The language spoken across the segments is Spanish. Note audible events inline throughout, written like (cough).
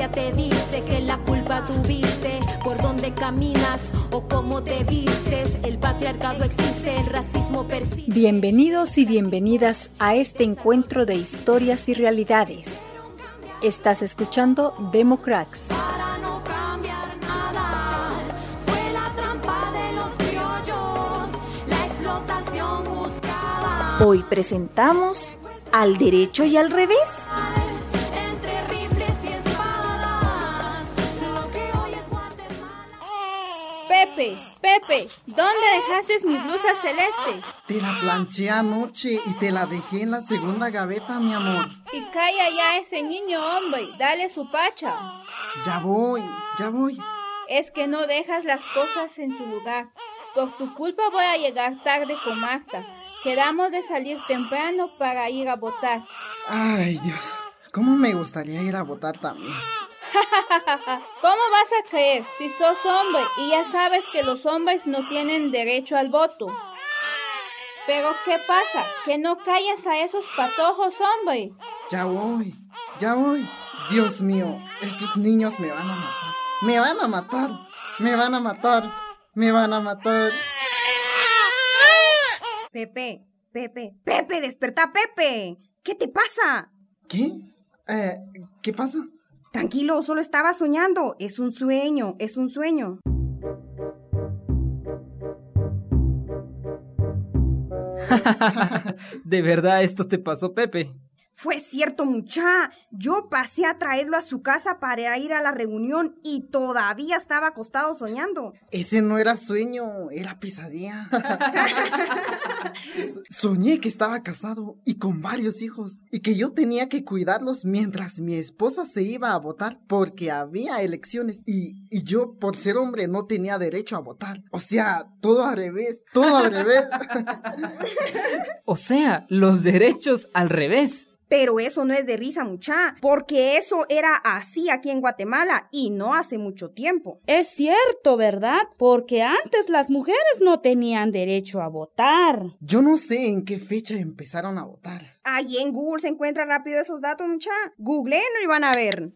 ciencia te dice que la culpa tuviste por dónde caminas o cómo te vistes. El patriarcado existe, el racismo persiste. Bienvenidos y bienvenidas a este encuentro de historias y realidades. Estás escuchando Democrats. Hoy presentamos Al derecho y al revés. Pepe, Pepe, ¿dónde dejaste mi blusa celeste? Te la planché anoche y te la dejé en la segunda gaveta, mi amor. Y calla ya ese niño, hombre, dale su pacha. Ya voy, ya voy. Es que no dejas las cosas en su lugar. Por tu culpa voy a llegar tarde con Marta. Quedamos de salir temprano para ir a votar. Ay, Dios. ¿Cómo me gustaría ir a votar también? (laughs) ¿Cómo vas a creer si sos hombre y ya sabes que los hombres no tienen derecho al voto? Pero ¿qué pasa? Que no callas a esos patojos, hombre. Ya voy, ya voy. Dios mío, estos niños me van a matar. Me van a matar. Me van a matar. Me van a matar. Pepe, Pepe, Pepe, desperta, Pepe. ¿Qué te pasa? ¿Qué? Eh, ¿Qué pasa? Tranquilo, solo estaba soñando. Es un sueño, es un sueño. (laughs) ¿De verdad esto te pasó, Pepe? Fue cierto, mucha. Yo pasé a traerlo a su casa para ir a la reunión y todavía estaba acostado soñando. Ese no era sueño, era pesadilla. (laughs) So- Soñé que estaba casado y con varios hijos y que yo tenía que cuidarlos mientras mi esposa se iba a votar porque había elecciones y, y yo por ser hombre no tenía derecho a votar. O sea, todo al revés, todo al revés. (laughs) O sea, los derechos al revés. Pero eso no es de risa, mucha, porque eso era así aquí en Guatemala y no hace mucho tiempo. Es cierto, ¿verdad? Porque antes las mujeres no tenían derecho a votar. Yo no sé en qué fecha empezaron a votar. Allí en Google se encuentra rápido esos datos, mucha. Google y van a ver.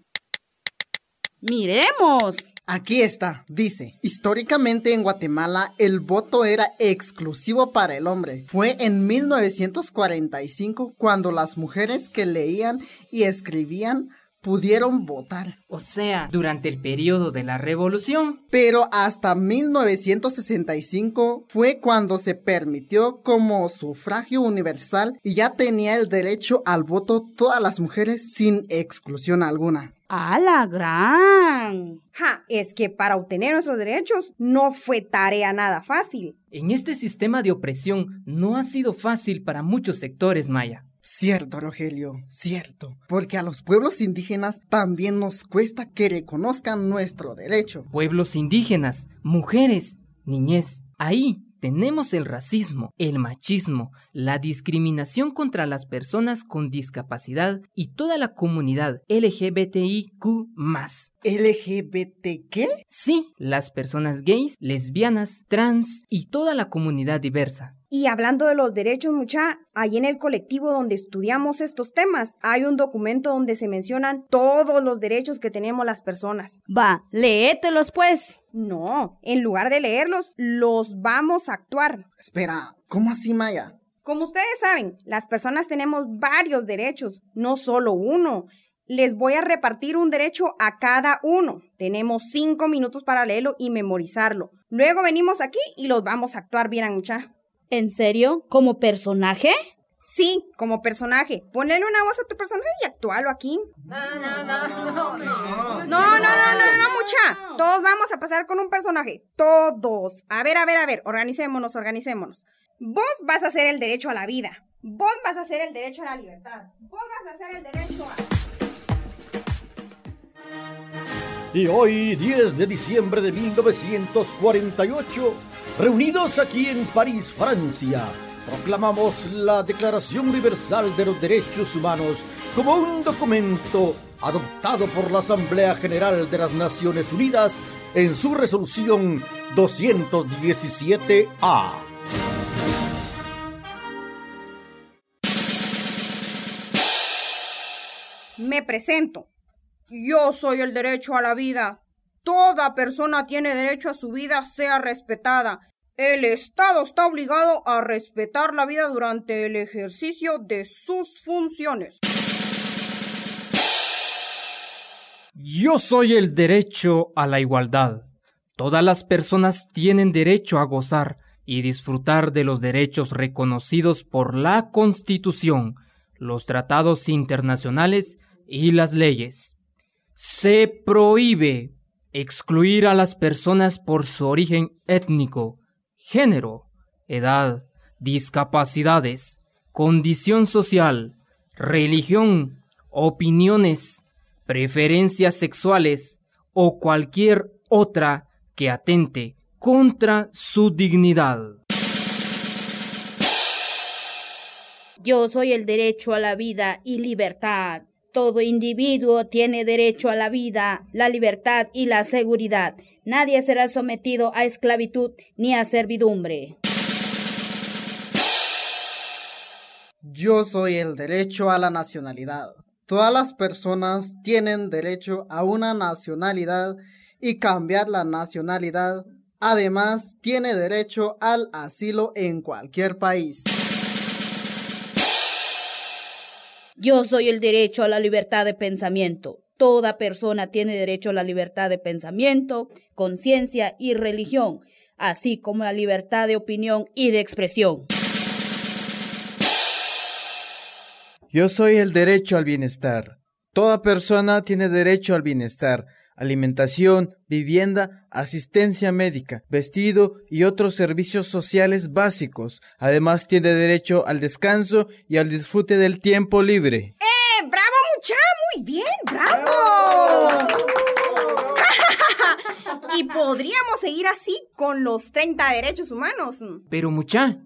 Miremos. Aquí está, dice, históricamente en Guatemala el voto era exclusivo para el hombre. Fue en 1945 cuando las mujeres que leían y escribían pudieron votar. O sea, durante el periodo de la revolución. Pero hasta 1965 fue cuando se permitió como sufragio universal y ya tenía el derecho al voto todas las mujeres sin exclusión alguna. ¡A la gran! Ja, es que para obtener nuestros derechos no fue tarea nada fácil. En este sistema de opresión no ha sido fácil para muchos sectores maya. Cierto, Rogelio, cierto. Porque a los pueblos indígenas también nos cuesta que reconozcan nuestro derecho. Pueblos indígenas, mujeres, niñez. Ahí tenemos el racismo, el machismo, la discriminación contra las personas con discapacidad y toda la comunidad LGBTIQ. ¿LGBT qué? Sí, las personas gays, lesbianas, trans y toda la comunidad diversa. Y hablando de los derechos, mucha, ahí en el colectivo donde estudiamos estos temas, hay un documento donde se mencionan todos los derechos que tenemos las personas. Va, léetelos pues. No, en lugar de leerlos, los vamos a actuar. Espera, ¿cómo así, Maya? Como ustedes saben, las personas tenemos varios derechos, no solo uno. Les voy a repartir un derecho a cada uno. Tenemos cinco minutos para leerlo y memorizarlo. Luego venimos aquí y los vamos a actuar bien, mucha. ¿En serio? ¿Como personaje? Sí, como personaje. Ponle una voz a tu personaje y actúalo aquí. No, no, no, no, no, no, mucha. Todos vamos a pasar con un personaje. Todos. A ver, a ver, a ver. Organicémonos, organicémonos. Vos vas a hacer el derecho a la vida. Vos vas a hacer el derecho a la libertad. Vos vas a hacer el derecho a... Y hoy, 10 de diciembre de 1948, reunidos aquí en París, Francia, proclamamos la Declaración Universal de los Derechos Humanos como un documento adoptado por la Asamblea General de las Naciones Unidas en su resolución 217A. Me presento. Yo soy el derecho a la vida. Toda persona tiene derecho a su vida sea respetada. El Estado está obligado a respetar la vida durante el ejercicio de sus funciones. Yo soy el derecho a la igualdad. Todas las personas tienen derecho a gozar y disfrutar de los derechos reconocidos por la Constitución, los tratados internacionales y las leyes. Se prohíbe excluir a las personas por su origen étnico, género, edad, discapacidades, condición social, religión, opiniones, preferencias sexuales o cualquier otra que atente contra su dignidad. Yo soy el derecho a la vida y libertad. Todo individuo tiene derecho a la vida, la libertad y la seguridad. Nadie será sometido a esclavitud ni a servidumbre. Yo soy el derecho a la nacionalidad. Todas las personas tienen derecho a una nacionalidad y cambiar la nacionalidad. Además, tiene derecho al asilo en cualquier país. Yo soy el derecho a la libertad de pensamiento. Toda persona tiene derecho a la libertad de pensamiento, conciencia y religión, así como la libertad de opinión y de expresión. Yo soy el derecho al bienestar. Toda persona tiene derecho al bienestar, alimentación, vivienda, asistencia médica, vestido y otros servicios sociales básicos. Además tiene derecho al descanso y al disfrute del tiempo libre. ¡Eh! ¡Bravo, mucha! ¡Muy bien! ¡Bravo! (laughs) y podríamos seguir así con los 30 derechos humanos. Pero mucha,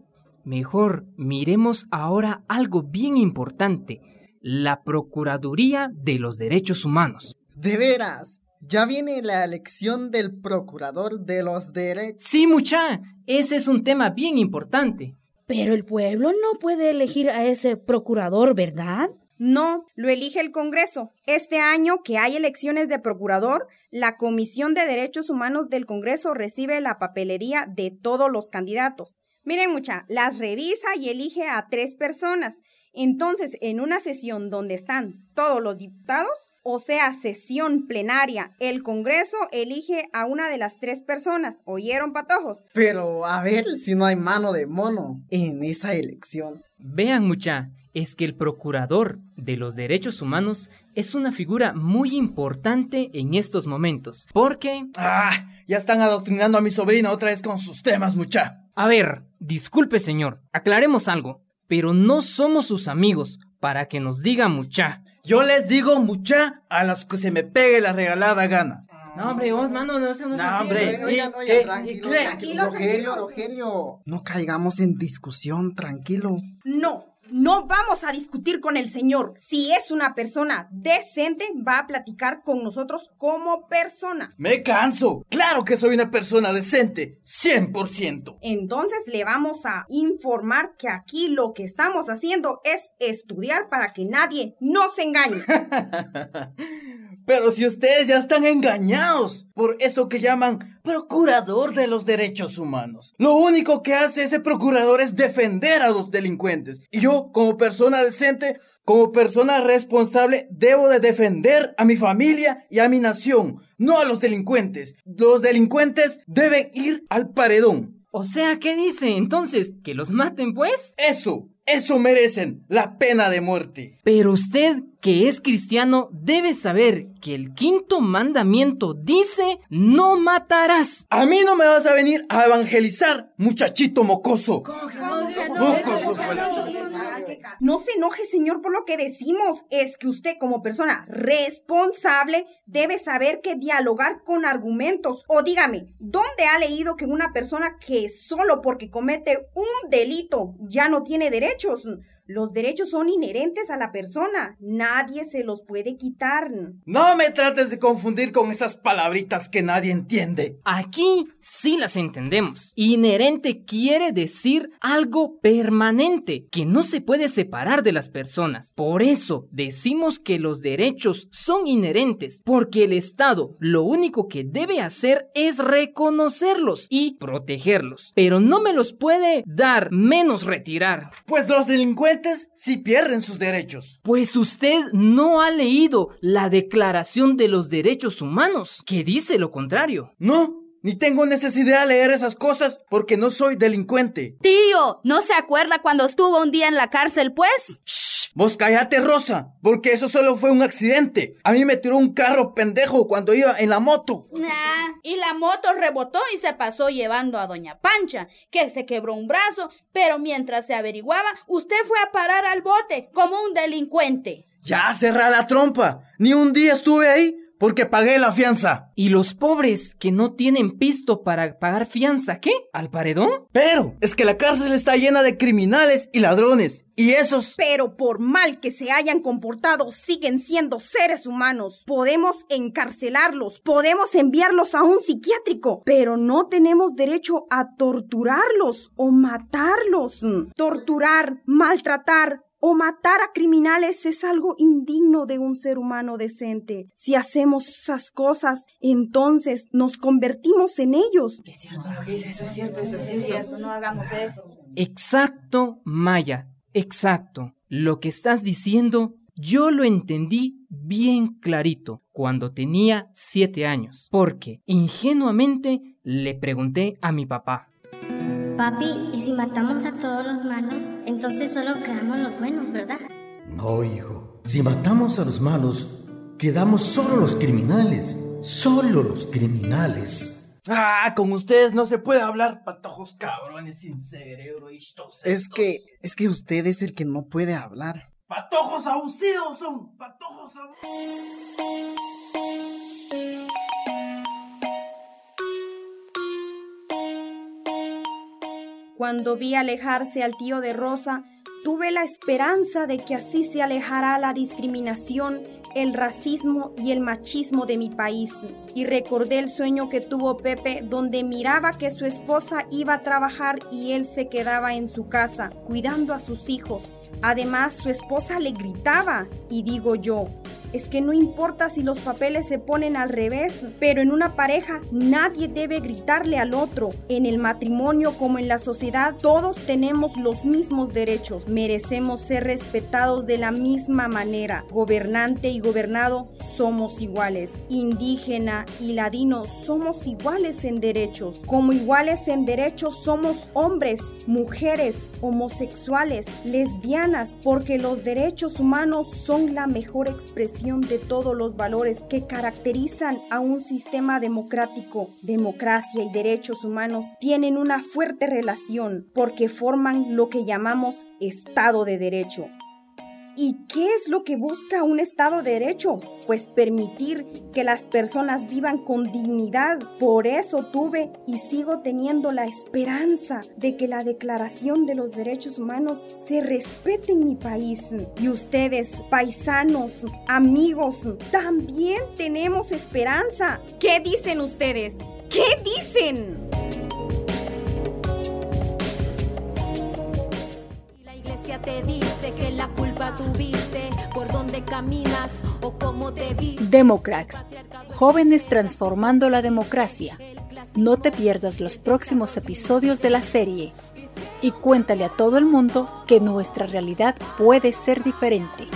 mejor miremos ahora algo bien importante, la Procuraduría de los Derechos Humanos. De veras, ya viene la elección del procurador de los derechos. Sí, mucha, ese es un tema bien importante. Pero el pueblo no puede elegir a ese procurador, ¿verdad? No, lo elige el Congreso. Este año que hay elecciones de procurador, la Comisión de Derechos Humanos del Congreso recibe la papelería de todos los candidatos. Miren mucha, las revisa y elige a tres personas. Entonces, en una sesión donde están todos los diputados, o sea, sesión plenaria, el Congreso elige a una de las tres personas. ¿Oyeron, patojos? Pero a ver si no hay mano de mono en esa elección. Vean mucha, es que el procurador de los derechos humanos es una figura muy importante en estos momentos, porque... Ah, ya están adoctrinando a mi sobrina otra vez con sus temas, mucha. A ver, disculpe señor, aclaremos algo, pero no somos sus amigos para que nos diga mucha. Yo les digo mucha a los que se me pegue la regalada gana. No, hombre, vos, mano, no, eso no es No, así. hombre. Oigan, ¿Y oigan, tranquilo, tranquilo, Rogelio, Rogelio. No caigamos en discusión, tranquilo. No, no vamos a discutir con el señor. Si es una persona decente, va a platicar con nosotros como persona. Me canso. Claro que soy una persona decente. 100%. Entonces le vamos a informar que aquí lo que estamos haciendo es estudiar para que nadie nos engañe. (laughs) Pero si ustedes ya están engañados por eso que llaman procurador de los derechos humanos. Lo único que hace ese procurador es defender a los delincuentes. Y yo, como persona decente, como persona responsable, debo de defender a mi familia y a mi nación, no a los delincuentes. Los delincuentes deben ir al paredón. O sea, ¿qué dice? Entonces, ¿que los maten, pues? Eso, eso merecen la pena de muerte. Pero usted, que es cristiano, debe saber que el quinto mandamiento dice, no matarás. A mí no me vas a venir a evangelizar, muchachito mocoso. No se enoje, señor, por lo que decimos. Es que usted, como persona responsable, debe saber que dialogar con argumentos. O dígame, ¿dónde ha leído que una persona que solo porque comete un delito ya no tiene derechos? Los derechos son inherentes a la persona. Nadie se los puede quitar. No me trates de confundir con esas palabritas que nadie entiende. Aquí sí las entendemos. Inherente quiere decir algo permanente, que no se puede separar de las personas. Por eso decimos que los derechos son inherentes, porque el Estado lo único que debe hacer es reconocerlos y protegerlos. Pero no me los puede dar menos retirar. Pues los delincuentes sí pierden sus derechos. Pues usted no ha leído la Declaración de los Derechos Humanos, que dice lo contrario. No, ni tengo necesidad de leer esas cosas porque no soy delincuente. Tío, ¿no se acuerda cuando estuvo un día en la cárcel, pues? Shh, vos cállate, Rosa, porque eso solo fue un accidente. A mí me tiró un carro pendejo cuando iba en la moto. Nah, y la moto rebotó y se pasó llevando a Doña Pancha, que se quebró un brazo, pero mientras se averiguaba, usted fue a parar al bote como un delincuente. Ya cerrá la trompa. Ni un día estuve ahí porque pagué la fianza. ¿Y los pobres que no tienen pisto para pagar fianza, qué? ¿Al paredón? Pero es que la cárcel está llena de criminales y ladrones. Y esos... Pero por mal que se hayan comportado, siguen siendo seres humanos. Podemos encarcelarlos, podemos enviarlos a un psiquiátrico, pero no tenemos derecho a torturarlos o matarlos. Torturar, maltratar, o matar a criminales es algo indigno de un ser humano decente. Si hacemos esas cosas, entonces nos convertimos en ellos. Es cierto lo que dice, eso es cierto, eso es cierto. no hagamos eso. Exacto, Maya, exacto. Lo que estás diciendo, yo lo entendí bien clarito cuando tenía siete años, porque ingenuamente le pregunté a mi papá. Papi, ¿y si matamos a todos los malos, entonces solo quedamos los buenos, verdad? No, hijo. Si matamos a los malos, quedamos solo los criminales. Solo los criminales. Ah, con ustedes no se puede hablar, patojos cabrones sin cerebro y Es que, es que usted es el que no puede hablar. Patojos abusivos son, patojos abusivos. Cuando vi alejarse al tío de Rosa, tuve la esperanza de que así se alejará la discriminación, el racismo y el machismo de mi país. Y recordé el sueño que tuvo Pepe donde miraba que su esposa iba a trabajar y él se quedaba en su casa cuidando a sus hijos. Además, su esposa le gritaba y digo yo, es que no importa si los papeles se ponen al revés, pero en una pareja nadie debe gritarle al otro. En el matrimonio como en la sociedad, todos tenemos los mismos derechos. Merecemos ser respetados de la misma manera. Gobernante y gobernado somos iguales. Indígena y ladino somos iguales en derechos. Como iguales en derechos somos hombres, mujeres, homosexuales, lesbianas, porque los derechos humanos son la mejor expresión de todos los valores que caracterizan a un sistema democrático. Democracia y derechos humanos tienen una fuerte relación porque forman lo que llamamos Estado de Derecho. ¿Y qué es lo que busca un Estado de Derecho? Pues permitir que las personas vivan con dignidad. Por eso tuve y sigo teniendo la esperanza de que la Declaración de los Derechos Humanos se respete en mi país. Y ustedes, paisanos, amigos, también tenemos esperanza. ¿Qué dicen ustedes? ¿Qué dicen? te dice viste. Democrats, jóvenes transformando la democracia. No te pierdas los próximos episodios de la serie y cuéntale a todo el mundo que nuestra realidad puede ser diferente.